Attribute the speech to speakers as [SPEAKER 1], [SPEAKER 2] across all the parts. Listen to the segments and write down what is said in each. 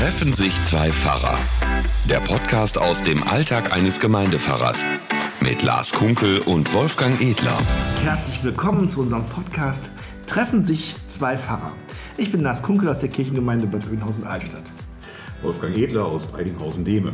[SPEAKER 1] Treffen sich zwei Pfarrer. Der Podcast aus dem Alltag eines Gemeindepfarrers. Mit Lars Kunkel und Wolfgang Edler.
[SPEAKER 2] Herzlich willkommen zu unserem Podcast Treffen sich zwei Pfarrer. Ich bin Lars Kunkel aus der Kirchengemeinde Bad Oeynhausen-Altstadt.
[SPEAKER 3] Wolfgang Edler aus Eidinghausen-Dehme.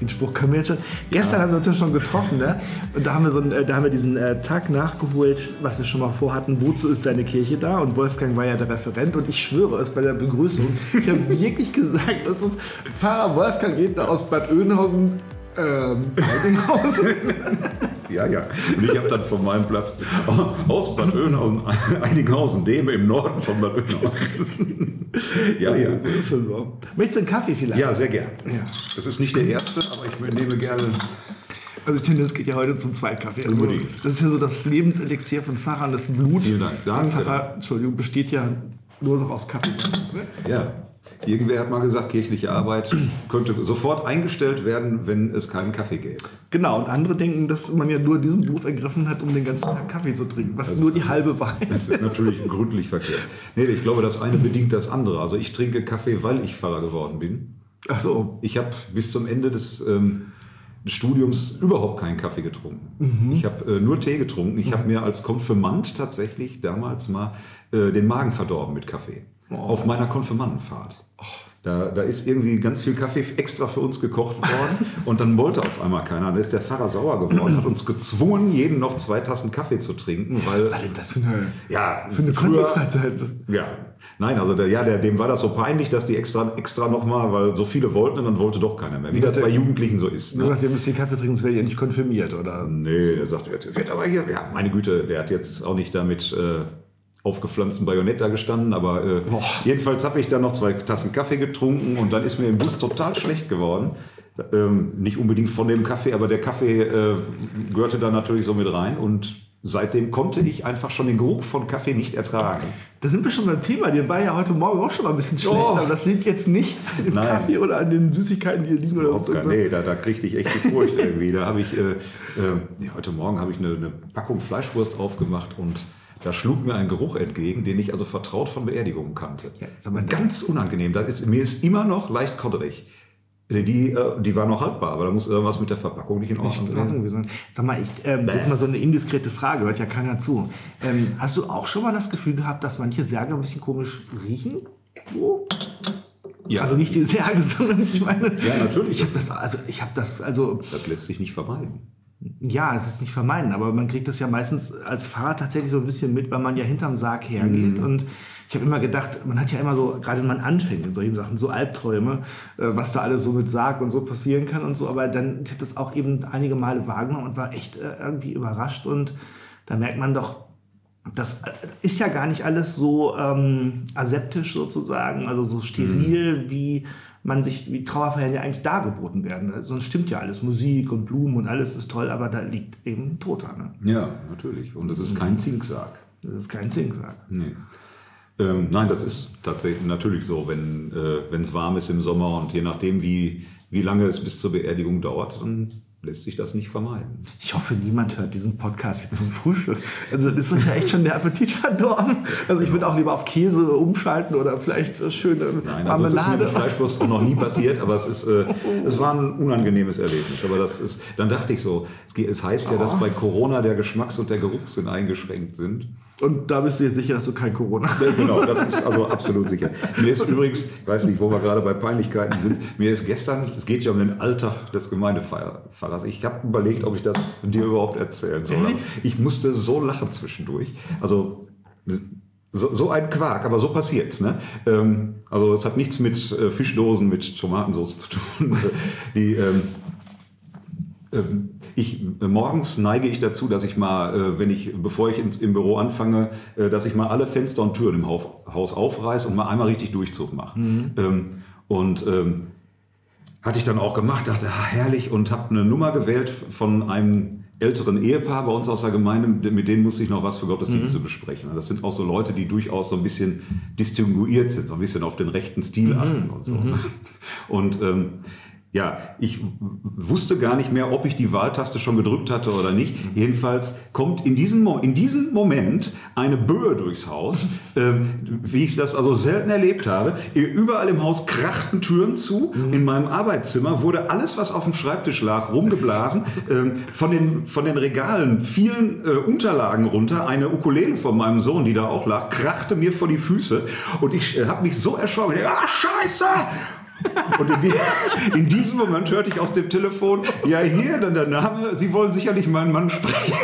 [SPEAKER 2] Den Spruch können wir jetzt schon. Gestern haben wir uns ja schon getroffen, ne? Und da haben wir, so einen, äh, da haben wir diesen äh, Tag nachgeholt, was wir schon mal vorhatten. Wozu ist deine Kirche da? Und Wolfgang war ja der Referent. Und ich schwöre es bei der Begrüßung. Ich habe wirklich gesagt, das ist Pfarrer Wolfgang Edler aus Bad Oeynhausen. Ähm, Eidinghausen.
[SPEAKER 3] Ja, ja. Und ich habe dann von meinem Platz aus Bad Oeynhausen, Eidinghausen, Dehme im Norden von Bad Oeynhausen.
[SPEAKER 2] ja, ja. Das ist schon so. Möchtest du einen Kaffee vielleicht?
[SPEAKER 3] Ja, sehr gern.
[SPEAKER 2] Ja.
[SPEAKER 3] Das ist nicht der erste, aber ich nehme gerne.
[SPEAKER 2] Also Tendenz geht ja heute zum Zweitkaffee. Also, das ist ja so das Lebenselixier von Pfarrern, das Blut.
[SPEAKER 3] Vielen Dank. Danke.
[SPEAKER 2] Pfarrer, Entschuldigung, besteht ja nur noch aus Kaffee. Ne?
[SPEAKER 3] Ja. Irgendwer hat mal gesagt, kirchliche Arbeit könnte sofort eingestellt werden, wenn es keinen Kaffee gäbe.
[SPEAKER 2] Genau, und andere denken, dass man ja nur diesen Beruf ergriffen hat, um den ganzen Tag Kaffee zu trinken, was nur die halbe Wahrheit
[SPEAKER 3] Das ist natürlich gründlich verkehrt. Nee, ich glaube, das eine bedingt das andere. Also ich trinke Kaffee, weil ich Pfarrer geworden bin.
[SPEAKER 2] Ach so.
[SPEAKER 3] Ich habe bis zum Ende des, ähm, Studiums überhaupt keinen Kaffee getrunken. Ich habe äh, nur Tee getrunken. Ich habe mir als Konfirmand tatsächlich damals mal äh, den Magen verdorben mit Kaffee. Auf meiner Konfirmandenfahrt. Da, da ist irgendwie ganz viel Kaffee extra für uns gekocht worden und dann wollte auf einmal keiner. Da ist der Pfarrer sauer geworden, hat uns gezwungen, jeden noch zwei Tassen Kaffee zu trinken. Weil,
[SPEAKER 2] Was war denn das für eine,
[SPEAKER 3] ja,
[SPEAKER 2] für eine
[SPEAKER 3] früher- ja, nein, also der, ja, der, dem war das so peinlich, dass die extra, extra nochmal, weil so viele wollten und dann wollte doch keiner mehr. Wie das bei Jugendlichen so ist.
[SPEAKER 2] Du
[SPEAKER 3] Ne?
[SPEAKER 2] sagst, ihr müsst den Kaffee trinken, sonst werdet ihr nicht konfirmiert, oder?
[SPEAKER 3] Nee, der sagt, er wird aber hier, ja, meine Güte, der hat jetzt auch nicht damit äh, aufgepflanzten Bajonett da gestanden, aber äh, jedenfalls habe ich dann noch zwei Tassen Kaffee getrunken und dann ist mir im Bus total schlecht geworden. Ähm, nicht unbedingt von dem Kaffee, aber der Kaffee äh, gehörte da natürlich so mit rein und seitdem konnte ich einfach schon den Geruch von Kaffee nicht ertragen.
[SPEAKER 2] Da sind wir schon beim Thema. Dir war ja heute Morgen auch schon mal ein bisschen schlecht,
[SPEAKER 3] Oh.
[SPEAKER 2] aber das liegt jetzt nicht an dem
[SPEAKER 3] Nein.
[SPEAKER 2] Kaffee oder an den Süßigkeiten, die hier liegen oder irgendwas.
[SPEAKER 3] nee, da, da kriegte ich echt die Furcht irgendwie. Da habe ich, äh, äh, heute Morgen habe ich eine, eine Packung Fleischwurst aufgemacht und da schlug mir ein Geruch entgegen, den ich also vertraut von Beerdigungen kannte.
[SPEAKER 2] Ja, mal,
[SPEAKER 3] Ganz unangenehm. Das ist, mir ist immer noch leicht kodderig. Die, äh, die war noch haltbar, aber da muss irgendwas mit der Verpackung nicht in Ordnung sein.
[SPEAKER 2] gewesen. Sag mal, ich, ähm, jetzt mal so eine indiskrete Frage, hört ja keiner zu. Ähm, hast du auch schon mal das Gefühl gehabt, dass manche Särge ein bisschen komisch riechen? So?
[SPEAKER 3] Ja.
[SPEAKER 2] Also nicht die Särge, sondern ich meine.
[SPEAKER 3] Ja, natürlich.
[SPEAKER 2] Ich habe das, also ich habe das, also
[SPEAKER 3] Das lässt sich nicht vermeiden.
[SPEAKER 2] Ja, es ist nicht vermeiden, aber man kriegt das ja meistens als Fahrer tatsächlich so ein bisschen mit, weil man ja hinterm Sarg hergeht. Und ich habe immer gedacht, man hat ja immer so, gerade wenn man anfängt in solchen Sachen, so Albträume, äh, was da alles so mit Sarg und so passieren kann und so. Aber dann, ich habe das auch eben einige Male wahrgenommen und war echt äh, irgendwie überrascht. Und da merkt man doch, das ist ja gar nicht alles so ähm, aseptisch sozusagen, also so steril, wie man sich, wie Trauerfeiern ja eigentlich dargeboten werden. Also, Sonst stimmt ja alles, Musik und Blumen und alles ist toll, aber da liegt eben ein Toter. Ne?
[SPEAKER 3] Ja, natürlich. Und es ist kein Zinksack.
[SPEAKER 2] Das ist kein Zinksack.
[SPEAKER 3] Nee. Ähm, nein, das ist tatsächlich natürlich so, wenn äh, es warm ist im Sommer und je nachdem, wie, wie lange es bis zur Beerdigung dauert, dann lässt sich das nicht vermeiden.
[SPEAKER 2] Ich hoffe, niemand hört diesen Podcast jetzt zum Frühstück. Also das ist ja echt schon der Appetit verdorben. Also ich würde auch lieber auf Käse umschalten oder vielleicht schöne
[SPEAKER 3] Nein, also es ist mir
[SPEAKER 2] Marmelade.
[SPEAKER 3] mit Fleischwurst auch noch nie passiert, aber es ist, äh, es war ein unangenehmes Erlebnis. Aber das ist, dann dachte ich so, es, heißt ja, dass bei Corona der Geschmacks- und der Geruchssinn eingeschränkt sind.
[SPEAKER 2] Und da bist du jetzt sicher, dass du kein Corona hast.
[SPEAKER 3] Genau, das ist also absolut sicher. Mir ist übrigens, ich weiß nicht, wo wir gerade bei Peinlichkeiten sind, mir ist gestern, es geht ja um den Alltag des Gemeindepfarrers. Ich habe überlegt, ob ich das dir überhaupt erzählen soll. Ich musste so lachen zwischendurch. Also so, so ein Quark, aber so passiert's. Ne? Ähm, also es hat nichts mit äh, Fischdosen mit Tomatensauce zu tun. Die, ähm, ähm, ich, morgens neige ich dazu, dass ich mal, äh, wenn ich, bevor ich im Büro anfange, äh, dass ich mal alle Fenster und Türen im Haus, aufreiße und mal einmal richtig Durchzug mache. Ähm, und ähm, hatte ich dann auch gemacht, dachte, ah, herrlich, und habe eine Nummer gewählt von einem älteren Ehepaar bei uns aus der Gemeinde, mit denen musste ich noch was für Gottesdienste besprechen. Das sind auch so Leute, die durchaus so ein bisschen distinguiert sind, so ein bisschen auf den rechten Stil achten und so. Und ähm, ja, ich wusste gar nicht mehr, ob ich die Wahltaste schon gedrückt hatte oder nicht. Jedenfalls kommt in diesem, Mo in diesem Moment eine Böe durchs Haus, ähm, wie ich das also selten erlebt habe. Überall im Haus krachten Türen zu. In meinem Arbeitszimmer wurde alles, was auf dem Schreibtisch lag, rumgeblasen. ähm, von, den, von den Regalen fielen äh, Unterlagen runter. Eine Ukulele von meinem Sohn, die da auch lag, krachte mir vor die Füße. Und ich äh, habe mich so erschrocken. Ah, scheiße! Und in, die, in, diesem Moment hörte ich aus dem Telefon, ja hier, dann der Name, Sie wollen sicherlich meinen Mann sprechen.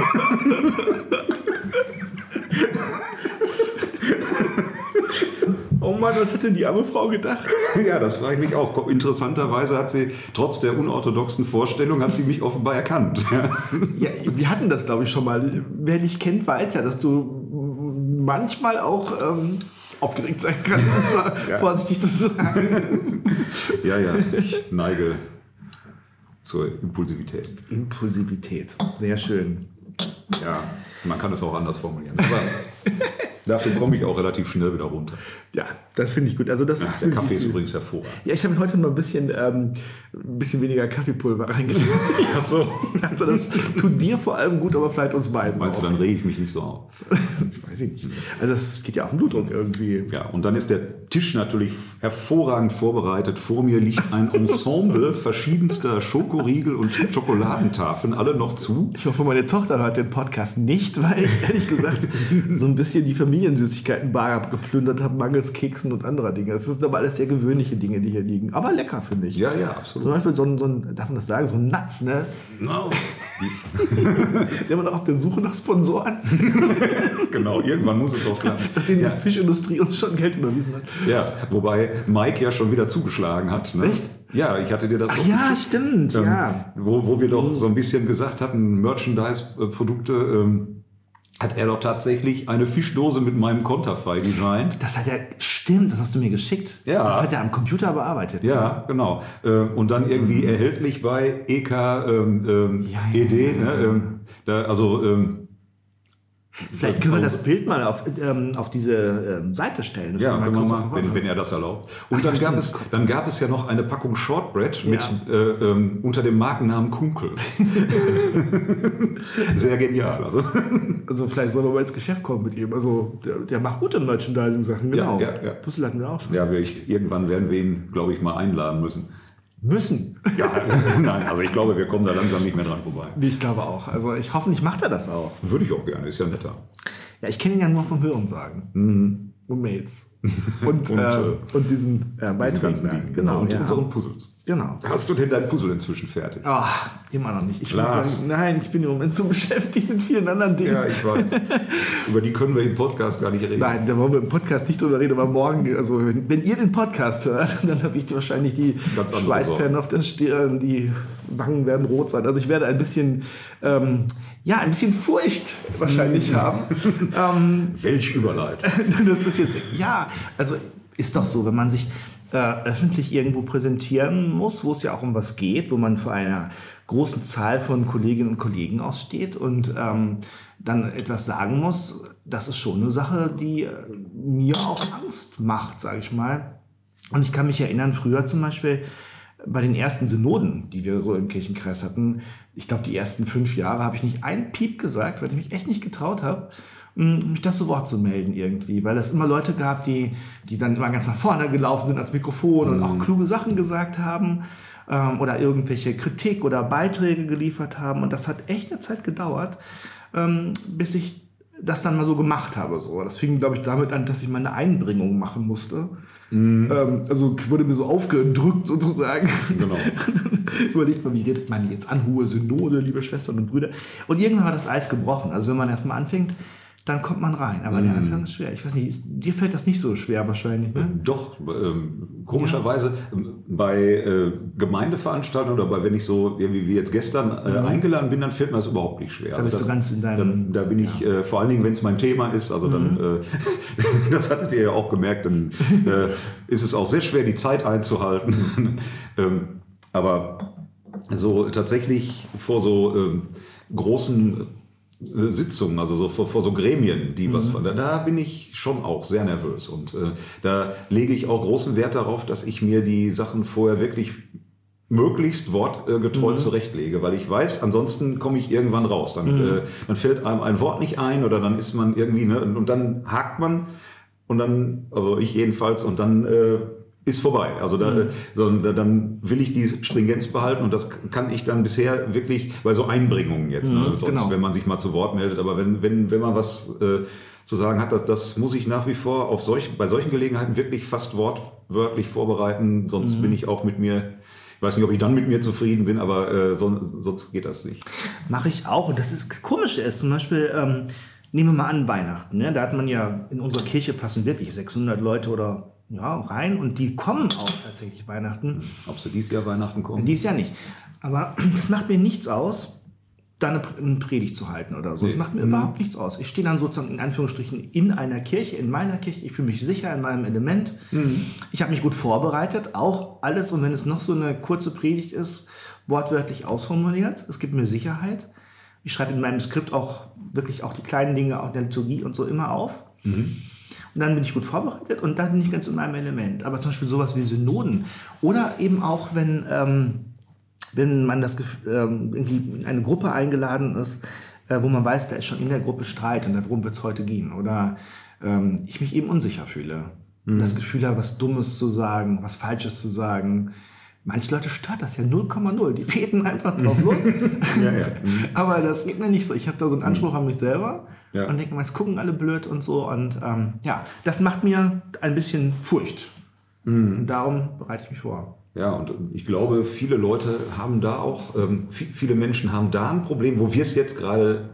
[SPEAKER 2] Oh Mann, was hat denn die arme Frau gedacht?
[SPEAKER 3] Ja, das frage ich mich auch. Interessanterweise hat sie, trotz der unorthodoxen Vorstellung, hat sie mich offenbar erkannt.
[SPEAKER 2] Ja, wir hatten das, glaube ich, schon mal. Wer dich kennt, weiß ja, dass du manchmal auch ähm, aufgeregt sein kannst, ja. vorsichtig zu sagen.
[SPEAKER 3] Ja, ja, ich neige zur Impulsivität.
[SPEAKER 2] Impulsivität, sehr schön.
[SPEAKER 3] Ja, man kann es auch anders formulieren. Aber Dafür komme ich auch relativ schnell wieder runter.
[SPEAKER 2] Ja, das finde ich gut. Also das
[SPEAKER 3] ja, der Kaffee ist übrigens hervorragend.
[SPEAKER 2] Ja, ich habe heute mal ein bisschen, ähm, ein bisschen weniger Kaffeepulver reingesetzt.
[SPEAKER 3] Ach so.
[SPEAKER 2] Also das tut dir vor allem gut, aber vielleicht uns beiden.
[SPEAKER 3] Meinst auch. du, dann rege ich mich nicht so auf?
[SPEAKER 2] ich weiß nicht. Also das geht ja auf den Blutdruck irgendwie.
[SPEAKER 3] Ja, und dann ist der Tisch natürlich hervorragend vorbereitet. Vor mir liegt ein Ensemble verschiedenster Schokoriegel und Schokoladentafeln, alle noch zu.
[SPEAKER 2] Ich hoffe, meine Tochter hört den Podcast nicht, weil ich ehrlich gesagt so ein bisschen die Familie Familiensüßigkeitenbar geplündert habe, mangels Keksen und anderer Dinge. Das sind aber alles sehr gewöhnliche Dinge, die hier liegen. Aber lecker, finde ich.
[SPEAKER 3] Ja, ja, absolut.
[SPEAKER 2] Zum Beispiel so ein, so ein, darf man das sagen, so ein Nuts, ne?
[SPEAKER 3] No.
[SPEAKER 2] der man auch auf der Suche nach Sponsoren.
[SPEAKER 3] genau, irgendwann muss es doch klappen.
[SPEAKER 2] Nachdem ja. die Fischindustrie uns schon Geld überwiesen hat.
[SPEAKER 3] Ja, wobei Mike ja schon wieder zugeschlagen hat. Ne?
[SPEAKER 2] Echt?
[SPEAKER 3] Ja, ich hatte dir das
[SPEAKER 2] Ach ja, stimmt, ähm, ja.
[SPEAKER 3] Wo, wo wir doch so ein bisschen gesagt hatten, Merchandise-Produkte, ähm, hat er doch tatsächlich eine Fischdose mit meinem Konterfei designt.
[SPEAKER 2] Das hat er, stimmt, das hast du mir geschickt.
[SPEAKER 3] Ja.
[SPEAKER 2] Das hat er am Computer bearbeitet.
[SPEAKER 3] Ja, genau. Äh, und dann irgendwie erhältlich bei EK ähm, ähm, ja, ja, ED. Ja, ne? Ähm, da, also ähm,
[SPEAKER 2] Vielleicht können wir das Bild mal auf, ähm, auf diese ähm, Seite stellen.
[SPEAKER 3] Ja, können wir mal, wenn, wenn, er das erlaubt. Und Ach, dann, gab es, dann gab es ja noch eine Packung Shortbread mit, äh, ähm, unter dem Markennamen Kunkel. Sehr genial. Also.
[SPEAKER 2] also vielleicht sollen wir mal ins Geschäft kommen mit ihm. Also der, der macht gute Merchandising-Sachen, genau.
[SPEAKER 3] Ja, ja, ja.
[SPEAKER 2] Puzzle hatten wir auch schon.
[SPEAKER 3] Ja, ich, irgendwann werden wir ihn, glaube ich, mal einladen müssen.
[SPEAKER 2] Müssen.
[SPEAKER 3] Ja, nein, also ich glaube, wir kommen da langsam nicht mehr dran vorbei.
[SPEAKER 2] Ich glaube auch. Also ich hoffentlich macht er das auch.
[SPEAKER 3] Würde ich auch gerne, ist ja netter.
[SPEAKER 2] Ja, ich kenne ihn ja nur vom Hören sagen.
[SPEAKER 3] Mhm.
[SPEAKER 2] Und Mails. Und, und, äh, und diesen äh, Beiträgen.
[SPEAKER 3] Genau, genau, und ja. unseren Puzzles.
[SPEAKER 2] Genau.
[SPEAKER 3] Hast du denn dein Puzzle inzwischen fertig?
[SPEAKER 2] Ach, immer noch nicht. Ich muss sagen, nein, ich bin im Moment so beschäftigt mit vielen anderen Dingen.
[SPEAKER 3] Ja, ich weiß. Über die können wir im Podcast gar nicht reden.
[SPEAKER 2] Nein, da wollen wir im Podcast nicht drüber reden, aber morgen, also wenn, wenn ihr den Podcast hört, dann habe ich wahrscheinlich die Schweißperlen auf der Stirn, die Wangen werden rot sein. Also ich werde ein bisschen ähm, ja, ein bisschen Furcht wahrscheinlich mhm. haben.
[SPEAKER 3] ähm, Welch Überleitung.
[SPEAKER 2] das ist jetzt, ja, also ist doch so, wenn man sich äh, öffentlich irgendwo präsentieren muss, wo es ja auch um was geht, wo man vor einer großen Zahl von Kolleginnen und Kollegen aussteht und ähm, dann etwas sagen muss, das ist schon eine Sache, die äh, mir auch Angst macht, sage ich mal. Und ich kann mich erinnern, früher zum Beispiel, bei den ersten Synoden, die wir so im Kirchenkreis hatten, ich glaube, die ersten fünf Jahre habe ich nicht ein Piep gesagt, weil ich mich echt nicht getraut habe, mm, mich das zu Wort zu melden irgendwie, weil es immer Leute gab, die, die dann immer ganz nach vorne gelaufen sind als Mikrofon mhm. und auch kluge Sachen gesagt haben ähm, oder irgendwelche Kritik oder Beiträge geliefert haben und das hat echt eine Zeit gedauert, ähm, bis ich das dann mal so gemacht habe. So. Das fing, glaube ich, damit an, dass ich meine Einbringung machen musste. Mhm. Ähm, also wurde mir so aufgedrückt sozusagen.
[SPEAKER 3] Genau.
[SPEAKER 2] Überlegt man, wie redet man jetzt an? Hohe Synode, liebe Schwestern und Brüder. Und irgendwann war das Eis gebrochen. Also wenn man erstmal anfängt, dann kommt man rein. Aber mhm. der Anfang ist schwer. Ich weiß nicht, ist, dir fällt das nicht so schwer wahrscheinlich, ne?
[SPEAKER 3] Doch, ähm, komischerweise ja. Ähm, bei äh, Gemeindeveranstaltungen oder bei, wenn ich so, wie, wie jetzt gestern äh, mhm. eingeladen bin, dann fällt mir das überhaupt nicht schwer.
[SPEAKER 2] Da bist
[SPEAKER 3] also
[SPEAKER 2] das, du ganz in deinem...
[SPEAKER 3] Da, da bin ich, ja. äh, vor allen Dingen, wenn es mein Thema ist, also dann, mhm. äh, das hattet ihr ja auch gemerkt, dann äh, ist es auch sehr schwer, die Zeit einzuhalten. ähm, aber so tatsächlich vor so ähm, großen äh, Sitzungen, also so vor, vor, so Gremien, die mhm. was von da, da bin ich schon auch sehr nervös und äh, da lege ich auch großen Wert darauf, dass ich mir die Sachen vorher wirklich möglichst wortgetreu mhm. zurechtlege, weil ich weiß, ansonsten komme ich irgendwann raus. Dann, mhm. äh, dann fällt einem ein Wort nicht ein oder dann ist man irgendwie, ne, und dann hakt man und dann, also ich jedenfalls, und dann äh, ist vorbei. Also da, mhm. so, dann will ich die Stringenz behalten und das kann ich dann bisher wirklich bei so Einbringungen jetzt, ne? mhm, ne? sonst, genau. wenn man sich mal zu Wort meldet, aber wenn, wenn, wenn man was äh, zu sagen hat, das, das muss ich nach wie vor auf solch, bei solchen Gelegenheiten wirklich fast wortwörtlich vorbereiten, sonst mhm. bin ich auch mit mir ich weiß nicht, ob ich dann mit mir zufrieden bin, aber äh, sonst, sonst geht das nicht.
[SPEAKER 2] Mache ich auch. Und das ist komisch ist. Zum Beispiel, ähm, nehmen wir mal an Weihnachten. Ne? Da hat man ja in unserer Kirche passen wirklich 600 Leute oder ja, rein und die kommen auch tatsächlich Weihnachten.
[SPEAKER 3] Ob sie dieses Jahr Weihnachten kommen?
[SPEAKER 2] Dieses Jahr nicht. Aber das macht mir nichts aus, da eine, eine Predigt zu halten oder so. Nee. Das macht mir mhm. überhaupt nichts aus. Ich stehe dann sozusagen in Anführungsstrichen in einer Kirche, in meiner Kirche. Ich fühle mich sicher in meinem Element. Mhm. Ich habe mich gut vorbereitet, auch alles, und wenn es noch so eine kurze Predigt ist, wortwörtlich ausformuliert. Es gibt mir Sicherheit. Ich schreibe in meinem Skript auch wirklich auch die kleinen Dinge, auch der Liturgie und so immer auf. Mhm. Und dann bin ich gut vorbereitet und dann bin ich ganz in meinem Element. Aber zum Beispiel sowas wie Synoden oder eben auch, wenn, ähm, wenn man das ähm, irgendwie in eine Gruppe eingeladen ist, äh, wo man weiß, da ist schon in der Gruppe Streit und darum wird es heute gehen. Oder ähm, ich mich eben unsicher fühle. Mhm. Das Gefühl habe, was Dummes zu sagen, was Falsches zu sagen. Manche Leute stört das ja 0,0. Die reden einfach drauf los. ja, ja. Mhm. Aber das geht mir nicht so. Ich habe da so einen Anspruch mhm. an mich selber ja. und denke mal, es gucken alle blöd und so. Und ähm, ja, das macht mir ein bisschen Furcht. Mhm. Und darum bereite ich mich vor.
[SPEAKER 3] Ja, und ich glaube, viele Leute haben da auch, ähm, viele Menschen haben da ein Problem, wo wir es jetzt gerade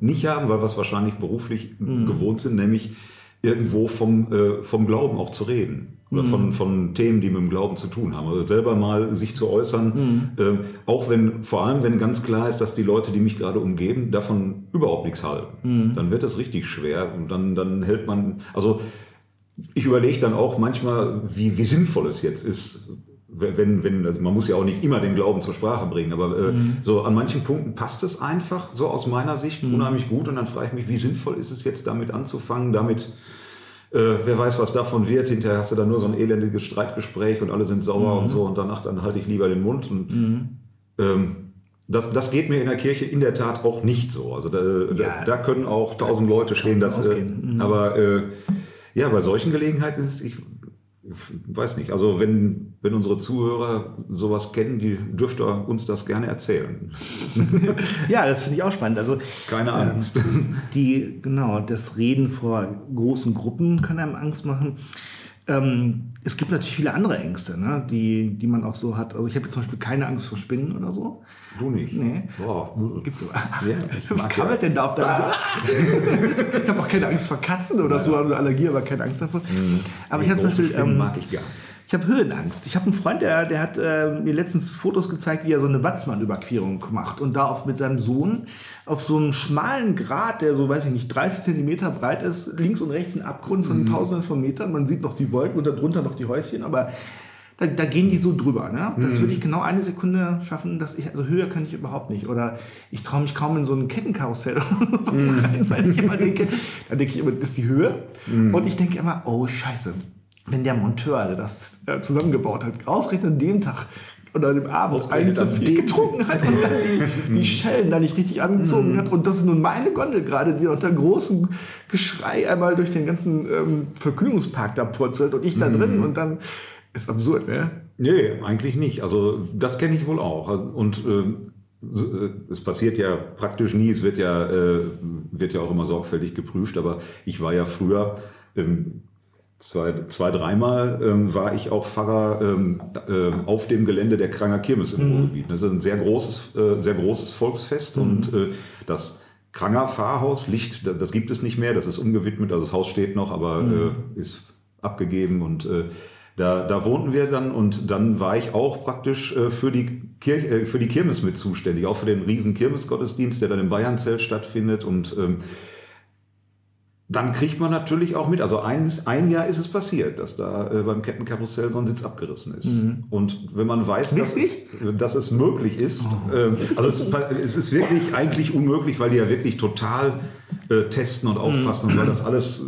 [SPEAKER 3] nicht haben, weil wir es wahrscheinlich beruflich mhm. gewohnt sind, nämlich irgendwo vom, äh, vom Glauben auch zu reden. Oder mhm. von, von Themen, die mit dem Glauben zu tun haben. Also selber mal sich zu äußern, mhm. äh, auch wenn, vor allem wenn ganz klar ist, dass die Leute, die mich gerade umgeben, davon überhaupt nichts halten. Mhm. Dann wird das richtig schwer und dann, dann hält man, also ich überlege dann auch manchmal, wie, wie sinnvoll es jetzt ist, wenn, wenn, also man muss ja auch nicht immer den Glauben zur Sprache bringen, aber äh, mhm. so an manchen Punkten passt es einfach so aus meiner Sicht mhm. unheimlich gut und dann frage ich mich, wie sinnvoll ist es jetzt damit anzufangen, damit äh, wer weiß, was davon wird. Hinterher hast du dann nur so ein elendiges Streitgespräch und alle sind sauer mhm. und so und danach dann halte ich lieber den Mund. Und, mhm. ähm, das, das geht mir in der Kirche in der Tat auch nicht so. Also da, ja, da, da können auch tausend Leute stehen, das, äh, mhm. aber äh, ja, bei solchen Gelegenheiten ist es, ich weiß nicht, also wenn, wenn unsere Zuhörer sowas kennen, die dürfte uns das gerne erzählen.
[SPEAKER 2] ja, das finde ich auch spannend. Also,
[SPEAKER 3] Keine ähm, Angst.
[SPEAKER 2] Ähm, die, genau, das Reden vor großen Gruppen kann einem Angst machen. Ähm, es gibt natürlich viele andere Ängste, ne, die, die man auch so hat. Also ich habe zum Beispiel keine Angst vor Spinnen oder so.
[SPEAKER 3] Du nicht?
[SPEAKER 2] Nee. Boah. Gibt's so. Ja, Was krabbelt ja. denn da auf deinem ah. Ich habe auch keine Angst vor Katzen oder ja. so, eine Allergie, aber keine Angst davor. Mhm. Aber ich habe zum Beispiel...
[SPEAKER 3] Ähm, mag ich gar nicht.
[SPEAKER 2] Ich habe Höhenangst. Ich habe einen Freund, der, der hat äh, mir letztens Fotos gezeigt, wie er so eine Watzmann-Überquerung macht und da auf, mit seinem Sohn auf so einen schmalen Grat, der so, weiß ich nicht, 30 Zentimeter breit ist, links und rechts ein Abgrund von mhm. tausenden von Metern. Man sieht noch die Wolken und darunter noch die Häuschen, aber da, da gehen die so drüber. Ne? Das mhm. würde ich genau eine Sekunde schaffen, dass ich, also höher kann ich überhaupt nicht. Oder ich traue mich kaum in so ein Kettenkarussell mhm. rein, weil ich immer denke, da denke ich immer, das ist die Höhe. Mhm. Und ich denke immer, oh Scheiße, wenn der Monteur, der das äh, zusammengebaut hat, ausgerechnet an dem Tag oder dem Abend einen zu viel getrunken hat und dann die, die Schellen da nicht richtig angezogen mm. hat. Und das ist nun meine Gondel gerade, die unter großem Geschrei einmal durch den ganzen ähm, Vergnügungspark da purzelt und ich da drin und dann ist absurd, ne?
[SPEAKER 3] Nee, eigentlich nicht. Also das kenne ich wohl auch. Also, und ähm, äh, es passiert ja praktisch nie, es wird ja, äh, wird ja auch immer sorgfältig geprüft, aber ich war ja früher ähm, Zwei, zwei dreimal ähm, war ich auch Pfarrer ähm, äh, auf dem Gelände der Kranger Kirmes im mhm. Ruhrgebiet. Das ist ein sehr großes, äh, sehr großes Volksfest mhm. und äh, das Kranger Pfarrhaus liegt, das gibt es nicht mehr, das ist umgewidmet, also das Haus steht noch, aber mhm. Äh, ist abgegeben und äh, da, da wohnten wir dann und dann war ich auch praktisch äh, für, die Kirche, für die Kirmes mit zuständig, auch für den riesen Kirmesgottesdienst, der dann im Bayernzelt stattfindet und ähm, dann kriegt man natürlich auch mit, also eins, ein Jahr ist es passiert, dass da äh, beim Kettenkarussell so ein Sitz abgerissen ist. Mhm. Und wenn man weiß, dass es, dass es, möglich ist, oh. äh, also es, es, ist wirklich eigentlich unmöglich, weil die ja wirklich total äh, testen und aufpassen mhm. und weil das alles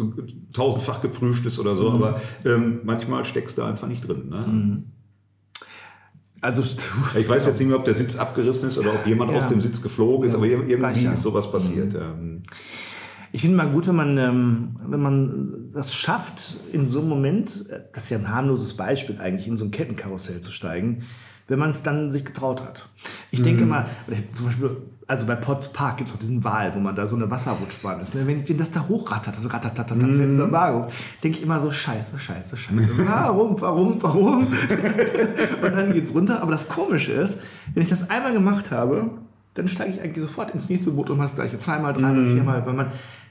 [SPEAKER 3] tausendfach geprüft ist oder so, mhm. aber ähm, manchmal steckst du einfach nicht drin. Ne?
[SPEAKER 2] Mhm. Also,
[SPEAKER 3] Ich weiß jetzt nicht mehr, ob der Sitz abgerissen ist oder ob jemand
[SPEAKER 2] Ja.
[SPEAKER 3] aus dem Sitz geflogen ist,
[SPEAKER 2] Ja,
[SPEAKER 3] aber ir- irgendwie ist sowas passiert. Ähm,
[SPEAKER 2] Ich finde mal gut, wenn man, ähm, wenn man das schafft, in so einem Moment, das ist ja ein harmloses Beispiel eigentlich, in so ein Kettenkarussell zu steigen, wenn man es dann sich getraut hat. Ich denke
[SPEAKER 3] Mhm.
[SPEAKER 2] mal, oder zum Beispiel, also bei Potts Park gibt es auch diesen Wal, wo man da so eine Wasserrutschbahn ist. Ne? Wenn, wenn das da hochrattert, also ratatatat,
[SPEAKER 3] Mhm.
[SPEAKER 2] fällt dieser hoch, denke ich immer so, scheiße, scheiße, scheiße. Warum, warum, warum? Und dann geht's runter. Aber das Komische ist, wenn ich das einmal gemacht habe, dann steige ich eigentlich sofort ins nächste Boot und mache das gleiche zweimal, dreimal,
[SPEAKER 3] Mhm.
[SPEAKER 2] viermal, weil man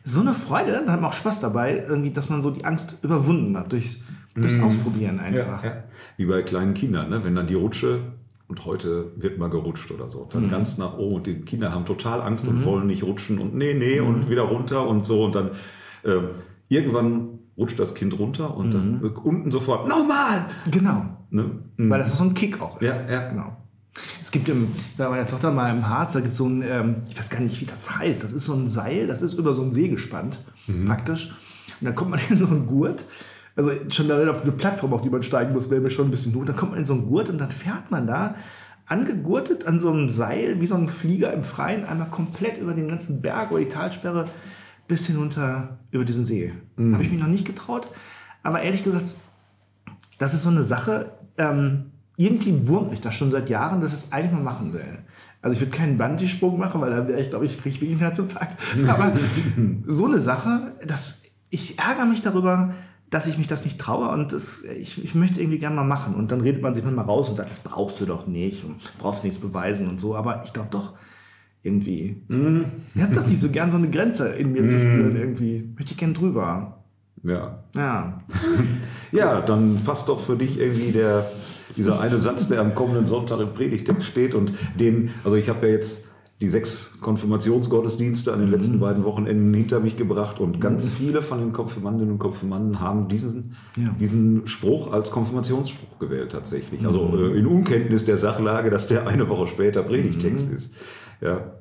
[SPEAKER 2] so eine Freude, dann hat man auch Spaß dabei, irgendwie, dass man so die Angst überwunden hat durchs, durchs Ausprobieren einfach.
[SPEAKER 3] Mhm. ja. Wie bei kleinen Kindern, ne? wenn dann die Rutsche und heute wird mal gerutscht oder so,
[SPEAKER 2] Mhm.
[SPEAKER 3] dann ganz nach oben und die Kinder haben total Angst und wollen nicht rutschen und nee, nee und wieder runter und so und dann ähm, irgendwann rutscht das Kind runter und dann
[SPEAKER 2] Mhm.
[SPEAKER 3] unten sofort nochmal.
[SPEAKER 2] Genau.
[SPEAKER 3] Ne?
[SPEAKER 2] Weil das so ein Kick auch ist.
[SPEAKER 3] Ja, ja.
[SPEAKER 2] Genau. Es gibt im, bei meiner Tochter mal im Harz, da gibt es so ein, ähm, ich weiß gar nicht, wie das heißt, das ist so ein Seil, das ist über so ein See gespannt, praktisch. Und dann kommt man in so einen Gurt, also schon da auf diese Plattform, auf die man steigen muss, wäre mir schon ein bisschen hoch. Dann kommt man in so einen Gurt und dann fährt man da angegurtet an so einem Seil, wie so ein Flieger im Freien, einmal komplett über den ganzen Berg oder die Talsperre bis hinunter über diesen See. Habe ich mich noch nicht getraut. Aber ehrlich gesagt, das ist so eine Sache, ähm, irgendwie wurmt mich das schon seit Jahren, dass ich es eigentlich mal machen will. Also ich würde keinen Bungee-Sprung machen, weil dann wäre ich, glaube ich, kriege ich wirklich einen Herzinfarkt. Aber so eine Sache, dass ich ärgere mich darüber, dass ich mich das nicht traue und das, ich, ich möchte es irgendwie gerne mal machen. Und dann redet man sich manchmal raus und sagt, das brauchst du doch nicht und brauchst nichts beweisen und so. Aber ich glaube doch, irgendwie. Ich habe das nicht so gern, so eine Grenze in mir zu spüren irgendwie. Möchte ich gern drüber.
[SPEAKER 3] Ja.
[SPEAKER 2] Ja.
[SPEAKER 3] Ja, dann passt doch für dich irgendwie der, dieser eine Satz, der am kommenden Sonntag im Predigtext steht und den, also ich habe ja jetzt die sechs Konfirmationsgottesdienste an den letzten beiden Wochenenden hinter mich gebracht und ganz viele von den Konfirmandinnen und Konfirmanden haben diesen,
[SPEAKER 2] Ja.
[SPEAKER 3] diesen Spruch als Konfirmationsspruch gewählt tatsächlich. Also äh, in Unkenntnis der Sachlage, dass der eine Woche später Predigtext ist. Ja.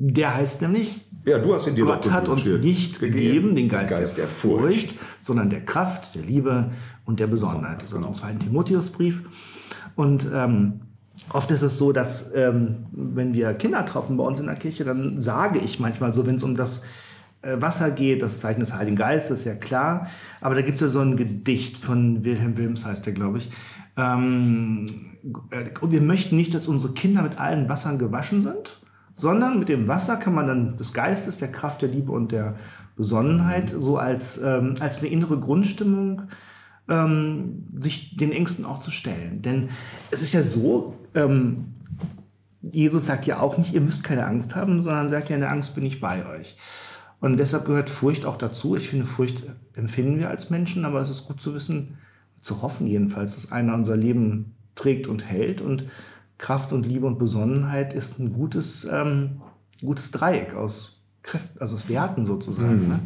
[SPEAKER 2] Der heißt nämlich,
[SPEAKER 3] ja, du hast ihn dir
[SPEAKER 2] Gott hat uns nicht gegeben den Geist, der Furcht, sondern der Kraft, der Liebe und der Besonnenheit. Das ist
[SPEAKER 3] Genau.
[SPEAKER 2] aus dem zweiten Timotheusbrief. Und ähm, oft ist es so, dass ähm, wenn wir Kinder treffen bei uns in der Kirche, dann sage ich manchmal so, wenn es um das äh, Wasser geht, das Zeichen des Heiligen Geistes, ja klar. Aber da gibt es ja so ein Gedicht von Wilhelm Wilms, heißt der, glaube ich. Ähm, äh, wir möchten nicht, dass unsere Kinder mit allen Wassern gewaschen sind, sondern mit dem Wasser kann man dann des Geistes, der Kraft, der Liebe und der Besonnenheit so als, ähm, als eine innere Grundstimmung ähm, sich den Ängsten auch zu stellen. Denn es ist ja so, ähm, Jesus sagt ja auch nicht, ihr müsst keine Angst haben, sondern sagt ja, in der Angst bin ich bei euch. Und deshalb gehört Furcht auch dazu. Ich finde, Furcht empfinden wir als Menschen, aber es ist gut zu wissen, zu hoffen jedenfalls, dass einer unser Leben trägt und hält. Und Kraft und Liebe und Besonnenheit ist ein gutes, ähm, gutes Dreieck aus Kräften, also aus Werten sozusagen. Ne?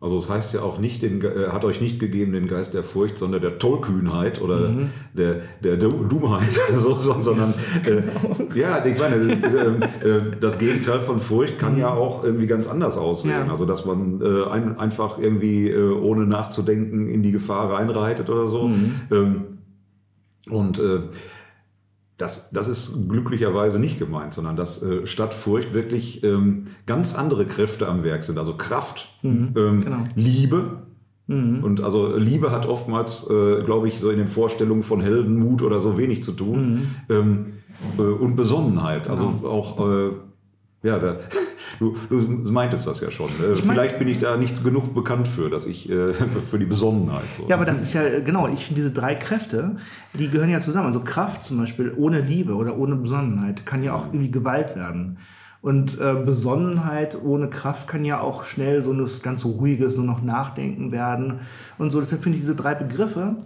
[SPEAKER 3] Also es heißt ja auch nicht, den, äh, hat euch nicht gegeben den Geist der Furcht, sondern der Tollkühnheit oder
[SPEAKER 2] Mhm.
[SPEAKER 3] der, der, Du- Dummheit oder so, so, sondern
[SPEAKER 2] Genau.
[SPEAKER 3] äh, ja, ich meine, äh, äh, das Gegenteil von Furcht kann ja auch irgendwie ganz anders aussehen.
[SPEAKER 2] Mhm. Ja.
[SPEAKER 3] Also dass man äh, ein, einfach irgendwie äh, ohne nachzudenken in die Gefahr reinreitet oder so.
[SPEAKER 2] Mhm.
[SPEAKER 3] Ähm, und das, das ist glücklicherweise nicht gemeint, sondern dass äh, statt Furcht wirklich ähm, ganz andere Kräfte am Werk sind. Also Kraft, ähm,
[SPEAKER 2] genau.
[SPEAKER 3] Liebe. Und also Liebe hat oftmals, äh, glaube ich, so in den Vorstellungen von Heldenmut oder so wenig zu tun. Ähm, äh, und Besonnenheit. Also auch, äh, ja, da, du, du meintest das ja schon. Äh,
[SPEAKER 2] Ich mein-
[SPEAKER 3] Vielleicht bin ich da nicht genug bekannt für, dass ich äh, für die Besonnenheit so.
[SPEAKER 2] Ja, aber das ist ja, äh, genau, ich finde diese drei Kräfte, die gehören ja zusammen. Also Kraft zum Beispiel ohne Liebe oder ohne Besonnenheit kann ja auch irgendwie Gewalt werden. Und äh, Besonnenheit ohne Kraft kann ja auch schnell so ein ganz ruhiges, nur noch Nachdenken werden und so. Deshalb finde ich diese drei Begriffe,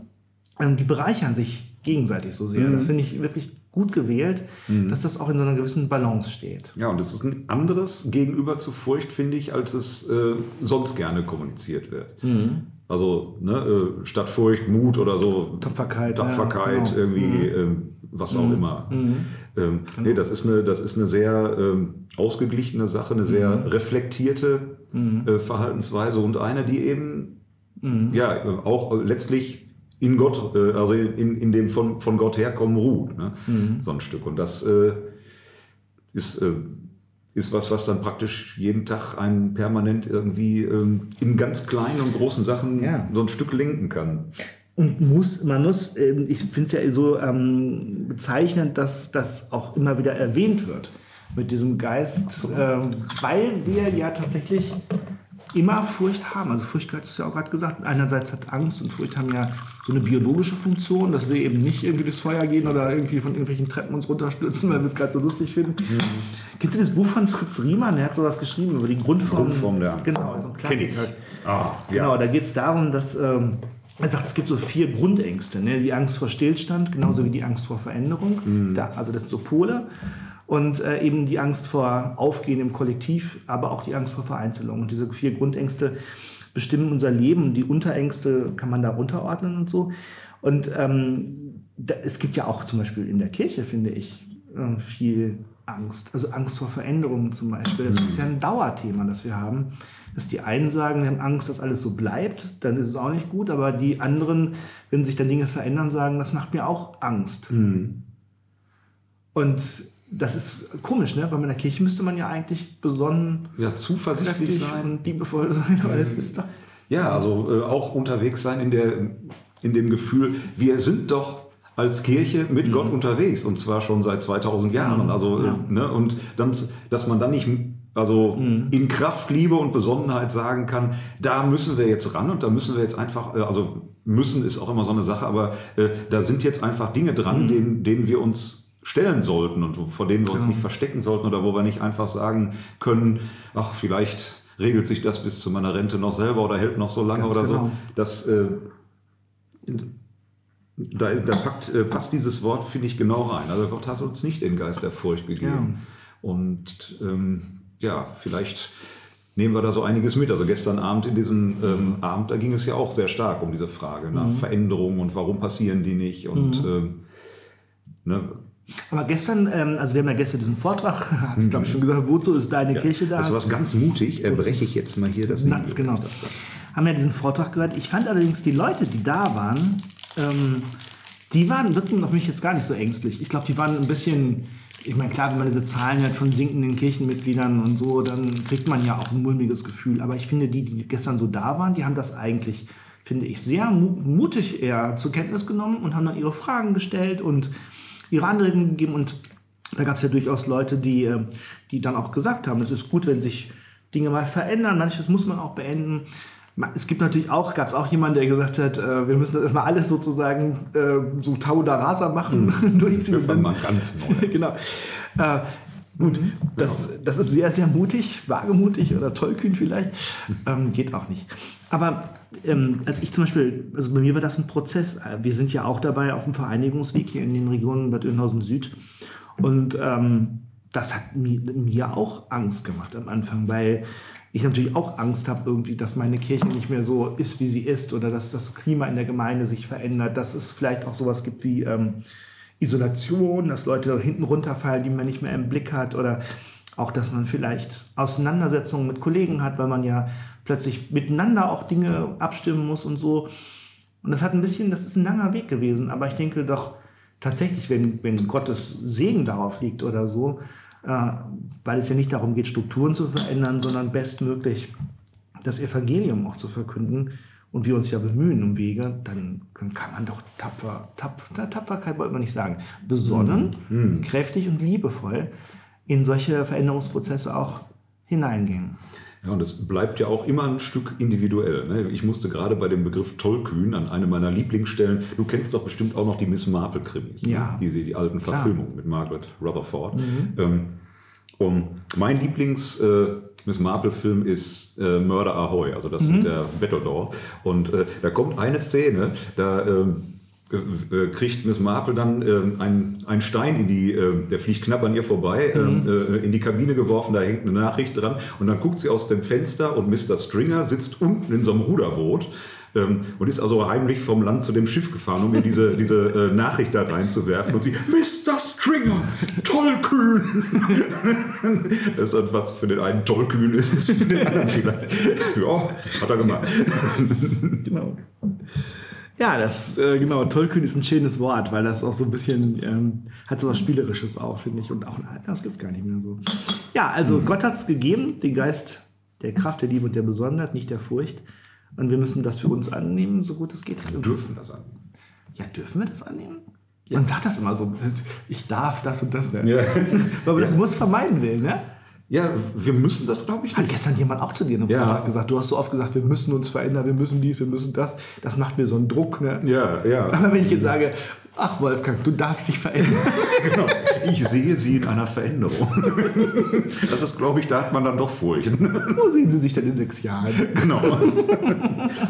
[SPEAKER 2] ähm, die bereichern sich gegenseitig so sehr. Das finde ich wirklich gut gewählt, dass das auch in so einer gewissen Balance steht.
[SPEAKER 3] Ja, und es ist ein anderes gegenüber zu Furcht, finde ich, als es äh, sonst gerne kommuniziert wird.
[SPEAKER 2] Mhm.
[SPEAKER 3] Also ne, äh, statt Furcht, Mut oder so.
[SPEAKER 2] Tapferkeit,
[SPEAKER 3] Tapferkeit,
[SPEAKER 2] ja, genau.
[SPEAKER 3] irgendwie, ähm, was auch immer. Ähm, nee, das ist eine, das ist eine sehr ähm, ausgeglichene Sache, eine sehr reflektierte äh, Verhaltensweise und eine, die eben ja auch letztlich in Gott, äh, also in, in dem von, von Gott herkommen ruht. Ne? Mhm. So ein Stück. Und das äh, ist, äh, ist was, was dann praktisch jeden Tag einen permanent irgendwie ähm, in ganz kleinen und großen Sachen ja. so ein Stück lenken kann.
[SPEAKER 2] Und muss, man muss, ähm, ich finde es ja so ähm, bezeichnend, dass das auch immer wieder erwähnt wird mit diesem Geist, ähm, weil wir ja tatsächlich immer Furcht haben. Also Furcht hast du ja auch gerade gesagt. Einerseits hat Angst und Furcht haben ja so eine biologische Funktion, dass wir eben nicht irgendwie durchs Feuer gehen oder irgendwie von irgendwelchen Treppen uns runterstürzen, weil wir es gerade so lustig finden. Mhm. Kennst du das Buch von Fritz Riemann? Der hat sowas geschrieben über die Grundform.
[SPEAKER 3] Grundform Angst.
[SPEAKER 2] Genau, so ein Klassiker. Ah, ja. Genau, da geht es darum, dass... Ähm, er sagt, es gibt so vier Grundängste. Ne? Die Angst vor Stillstand, genauso wie die Angst vor Veränderung. Mhm. Da, also das sind so Pole und äh, eben die Angst vor Aufgehen im Kollektiv, aber auch die Angst vor Vereinzelung. Und diese vier Grundängste bestimmen unser Leben. Die Unterängste kann man da unterordnen und so. Und ähm, da, es gibt ja auch zum Beispiel in der Kirche, finde ich, äh, viel Angst. Also Angst vor Veränderungen zum Beispiel. Das ist ja ein Dauerthema, das wir haben. Dass die einen sagen, wir haben Angst, dass alles so bleibt, dann ist es auch nicht gut. Aber die anderen, wenn sich dann Dinge verändern, sagen, das macht mir auch Angst. Mhm. Und das ist komisch, ne? Weil in der Kirche müsste man ja eigentlich besonnen,
[SPEAKER 3] ja, zuversichtlich sein
[SPEAKER 2] und liebevoll sein, aber es ist doch.
[SPEAKER 3] Ja, also äh, auch unterwegs sein in, der, in dem Gefühl, wir sind doch als Kirche mit mhm. Gott unterwegs und zwar schon seit 2000 Jahren. Also, äh, ja. äh, ne? Und dann, dass man dann nicht also mhm. in Kraft, Liebe und Besonnenheit sagen kann, da müssen wir jetzt ran und da müssen wir jetzt einfach, äh, also müssen ist auch immer so eine Sache, aber äh, da sind jetzt einfach Dinge dran, mhm. denen, denen wir uns stellen sollten und vor denen wir uns genau. nicht verstecken sollten oder wo wir nicht einfach sagen können, ach, vielleicht regelt sich das bis zu meiner Rente noch selber oder hält noch so lange Ganz oder genau. so. Das, äh, da, da packt, äh, passt dieses Wort, finde ich, genau rein. Also Gott hat uns nicht den Geist der Furcht gegeben. Ja. Und ähm, ja, vielleicht nehmen wir da so einiges mit. Also gestern Abend in diesem ähm, Abend, da ging es ja auch sehr stark um diese Frage nach mhm. Veränderungen und warum passieren die nicht und mhm. ähm,
[SPEAKER 2] ne, aber gestern, ähm, also wir haben ja gestern diesen Vortrag, habe ich glaube schon gesagt, wozu ist deine ja, Kirche da?
[SPEAKER 3] Das war ganz mutig, äh, breche ich jetzt mal hier das
[SPEAKER 2] Natz, genau. Das haben ja diesen Vortrag gehört. Ich fand allerdings die Leute, die da waren, ähm, die waren, wirkten auf mich jetzt gar nicht so ängstlich. Ich glaube, die waren ein bisschen, ich meine, klar, wenn man diese Zahlen hat von sinkenden Kirchenmitgliedern und so, dann kriegt man ja auch ein mulmiges Gefühl. Aber ich finde, die, die gestern so da waren, die haben das eigentlich, finde ich, sehr mutig eher zur Kenntnis genommen und haben dann ihre Fragen gestellt und ihre Anregungen gegeben und da gab es ja durchaus Leute, die, äh, die dann auch gesagt haben, es ist gut, wenn sich Dinge mal verändern, manches muss man auch beenden. Es gibt natürlich auch, gab es auch jemanden, der gesagt hat, äh, wir müssen das erstmal alles sozusagen äh, so Tau da Rasa machen, mhm. durchziehen.
[SPEAKER 3] Wir mal ganz neu.
[SPEAKER 2] genau. Gut, mhm. das, genau. das ist sehr, sehr mutig, wagemutig oder tollkühn vielleicht. Ähm, geht auch nicht. Aber ähm, als ich zum Beispiel, also bei mir war das ein Prozess. Wir sind ja auch dabei auf dem Vereinigungsweg hier in den Regionen Bad Oeynhausen Süd. Und ähm, das hat mir, mir auch Angst gemacht am Anfang, weil ich natürlich auch Angst habe, irgendwie, dass meine Kirche nicht mehr so ist, wie sie ist, oder dass das Klima in der Gemeinde sich verändert, dass es vielleicht auch sowas gibt wie ähm, Isolation, dass Leute hinten runterfallen, die man nicht mehr im Blick hat, oder auch, dass man vielleicht Auseinandersetzungen mit Kollegen hat, weil man ja plötzlich miteinander auch Dinge abstimmen muss und so. Und das hat ein bisschen, das ist ein langer Weg gewesen, aber ich denke doch tatsächlich, wenn, wenn Gottes Segen darauf liegt oder so, äh, weil es ja nicht darum geht, Strukturen zu verändern, sondern bestmöglich das Evangelium auch zu verkünden und wir uns ja bemühen um Wege, dann, dann kann man doch tapfer, tapfer, Tapferkeit wollte man nicht sagen, besonnen, mhm. kräftig und liebevoll in solche Veränderungsprozesse auch hineingehen.
[SPEAKER 3] Ja, und es bleibt ja auch immer ein Stück individuell. Ne? Ich musste gerade bei dem Begriff Tollkühn an eine meiner Lieblingsstellen, du kennst doch bestimmt auch noch die Miss Marple-Krimis, ne? ja. ne? die, die alten Klar. Verfilmungen mit Margaret Rutherford. Mhm. Ähm, und mein Lieblings äh, Miss Marple-Film ist äh, Murder Ahoy, also das mhm. mit der Bettodor. Und äh, da kommt eine Szene, da ähm, äh, kriegt Miss Marple dann äh, einen, einen Stein in die, äh, der fliegt knapp an ihr vorbei, ähm, mhm. äh, in die Kabine geworfen, da hängt eine Nachricht dran und dann guckt sie aus dem Fenster und Mr. Stringer sitzt unten in so einem Ruderboot ähm, und ist also heimlich vom Land zu dem Schiff gefahren, um ihr diese, diese äh, Nachricht da reinzuwerfen und sie, Mr. Stringer, tollkühn! das ist was für den einen tollkühn ist, ist für den anderen vielleicht. Ja, hat er gemacht.
[SPEAKER 2] genau. Ja, das, äh, genau, tollkühn ist ein schönes Wort, weil das auch so ein bisschen, ähm, hat so was Spielerisches auch, finde ich. Und auch, das gibt es gar nicht mehr so. Ja, also mhm. Gott hat es gegeben, den Geist der Kraft, der Liebe und der Besonderheit, nicht der Furcht. Und wir müssen das für uns annehmen, so gut es geht.
[SPEAKER 3] Wir dürfen das annehmen.
[SPEAKER 2] Ja, dürfen wir das annehmen? Ja. Man sagt das immer so, ich darf das und das. Ne? Ja. Aber das muss vermeiden will, ne?
[SPEAKER 3] Ja, wir müssen das, glaube ich.
[SPEAKER 2] Hat gestern jemand auch zu dir im ja. Vortrag gesagt. Du hast so oft gesagt, wir müssen uns verändern, wir müssen dies, wir müssen das. Das macht mir so einen Druck. Ne?
[SPEAKER 3] Ja, ja.
[SPEAKER 2] Aber wenn ich jetzt sage, ach Wolfgang, du darfst dich verändern. genau.
[SPEAKER 3] Ich sehe sie in einer Veränderung. Das ist, glaube ich, da hat man dann doch Furcht.
[SPEAKER 2] Wo sehen Sie sich denn in sechs Jahren?
[SPEAKER 3] Genau.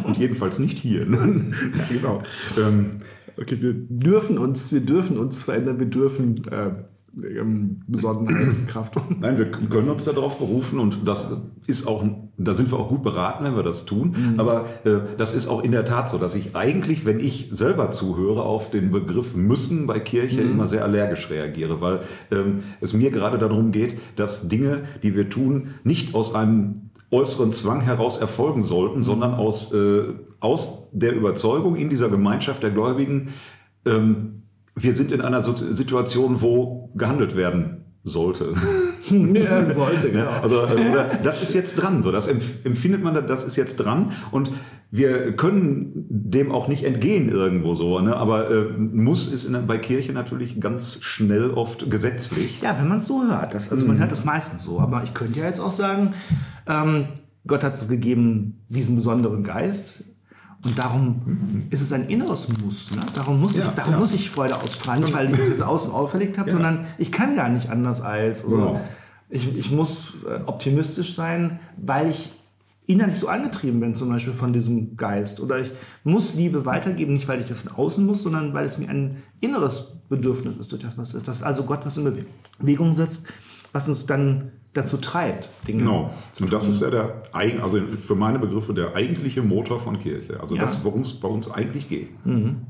[SPEAKER 3] Und jedenfalls nicht hier.
[SPEAKER 2] Genau. Ähm, okay, wir dürfen uns, wir dürfen uns verändern, wir dürfen äh, ähm, Besonderheit, Kraft.
[SPEAKER 3] Nein, wir können uns darauf berufen und das ist auch, da sind wir auch gut beraten, wenn wir das tun. Mhm. Aber äh, das ist auch in der Tat so, dass ich eigentlich, wenn ich selber zuhöre, auf den Begriff müssen bei Kirche mhm. immer sehr allergisch reagiere, weil ähm, es mir gerade darum geht, dass Dinge, die wir tun, nicht aus einem äußeren Zwang heraus erfolgen sollten, sondern aus, äh, aus der Überzeugung in dieser Gemeinschaft der Gläubigen, ähm, wir sind in einer Situation, wo gehandelt werden sollte.
[SPEAKER 2] ja, sollte, genau.
[SPEAKER 3] Also, äh, das ist jetzt dran, so das empfindet man, das ist jetzt dran und wir können dem auch nicht entgehen irgendwo so, ne? aber äh, muss ist in, bei Kirche natürlich ganz schnell oft gesetzlich.
[SPEAKER 2] Ja, wenn man es so hört, das, also man mhm. hört das meistens so, aber ich könnte ja jetzt auch sagen, ähm, Gott hat es gegeben, diesen besonderen Geist, und darum ist es ein inneres Muss. Ne? Darum, muss, ja, ich, darum ja. muss ich Freude ausstrahlen. Nicht, weil ich es außen auferlegt habe, ja. sondern ich kann gar nicht anders als. Also genau. ich, ich muss äh, optimistisch sein, weil ich innerlich so angetrieben bin, zum Beispiel von diesem Geist. Oder ich muss Liebe weitergeben, nicht weil ich das von außen muss, sondern weil es mir ein inneres Bedürfnis ist, durch das, was ist. Dass also Gott was in Bewegung setzt, was uns dann dazu treibt,
[SPEAKER 3] Dinge Genau. Und das ist ja der, also für meine Begriffe der eigentliche Motor von Kirche. Also ja. das, worum es bei uns eigentlich geht. Mhm.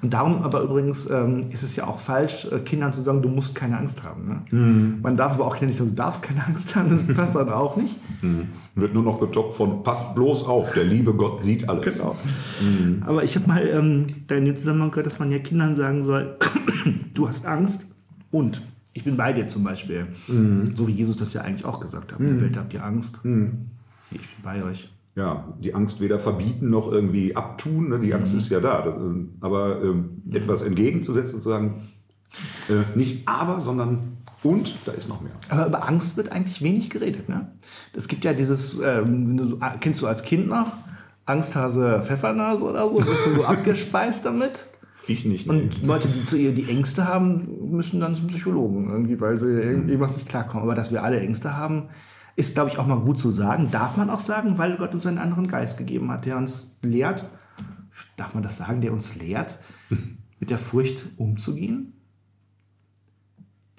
[SPEAKER 2] Und darum aber übrigens ähm, ist es ja auch falsch, äh, Kindern zu sagen, du musst keine Angst haben. Ne? Mhm. Man darf aber auch nicht sagen, du darfst keine Angst haben, das passt dann auch nicht.
[SPEAKER 3] Mhm. Wird nur noch getoppt von, passt bloß auf, der liebe Gott sieht alles.
[SPEAKER 2] Genau. Mhm. Aber ich habe mal ähm, da in dem Zusammenhang gehört, dass man ja Kindern sagen soll, du hast Angst und ich bin bei dir zum Beispiel. Mhm. So wie Jesus das ja eigentlich auch gesagt hat. Mhm. In der Welt habt ihr Angst. Mhm. Ich bin bei euch.
[SPEAKER 3] Ja, die Angst weder verbieten noch irgendwie abtun. Ne? Die Angst mhm. ist ja da. Das, ähm, aber ähm, etwas entgegenzusetzen, sozusagen, äh, nicht aber, sondern und da ist noch mehr.
[SPEAKER 2] Aber über Angst wird eigentlich wenig geredet. Ne? Es gibt ja dieses, ähm, du, kennst du als Kind noch, Angsthase Pfeffernase oder so? Bist du so abgespeist damit?
[SPEAKER 3] Ich nicht.
[SPEAKER 2] Nee. Und Leute, die zu ihr die Ängste haben, müssen dann zum Psychologen irgendwie, weil sie irgendwas nicht klarkommen. Aber dass wir alle Ängste haben, ist, glaube ich, auch mal gut zu sagen. Darf man auch sagen, weil Gott uns einen anderen Geist gegeben hat, der uns lehrt, darf man das sagen, der uns lehrt, mit der Furcht umzugehen?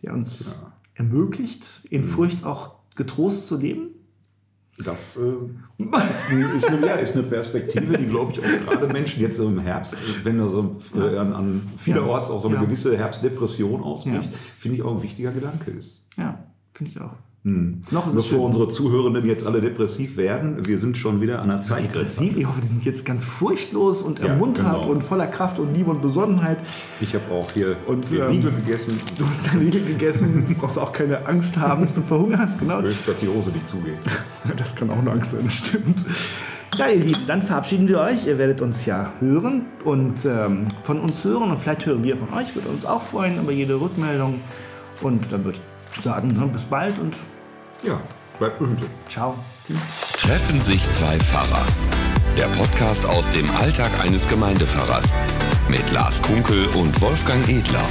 [SPEAKER 2] Der uns ja. ermöglicht, in mhm. Furcht auch getrost zu leben?
[SPEAKER 3] Das äh, ist, eine, ja, ist, eine, Perspektive, die, glaube ich, auch gerade Menschen jetzt im Herbst, wenn da so äh, an, an vielerorts auch so eine ja. gewisse Herbstdepression ausbricht, ja. finde ich auch ein wichtiger Gedanke ist.
[SPEAKER 2] Ja, finde ich auch.
[SPEAKER 3] Hm. Noch ist Bevor unsere Zuhörenden jetzt alle depressiv werden, wir sind schon wieder an der Zeit.
[SPEAKER 2] Depressiv? Ich hoffe, die sind jetzt ganz furchtlos und ermuntert ja, genau. und voller Kraft und Liebe und Besonnenheit.
[SPEAKER 3] Ich habe auch hier
[SPEAKER 2] und, ähm, Riegel gegessen. Du hast deine Riegel gegessen, brauchst auch keine Angst haben, dass du verhungerst. Genau.
[SPEAKER 3] Höchst, dass die Hose nicht zugeht.
[SPEAKER 2] das kann auch eine Angst sein, stimmt. Ja, ihr Lieben, dann verabschieden wir euch. Ihr werdet uns ja hören und ähm, von uns hören und vielleicht hören wir von euch. Würde uns auch freuen über jede Rückmeldung. Und dann würde ich sagen, ne, bis bald und
[SPEAKER 3] ja, bleibt behütet.
[SPEAKER 2] Ciao.
[SPEAKER 1] Treffen sich zwei Pfarrer. Der Podcast aus dem Alltag eines Gemeindepfarrers. Mit Lars Kunkel und Wolfgang Edler.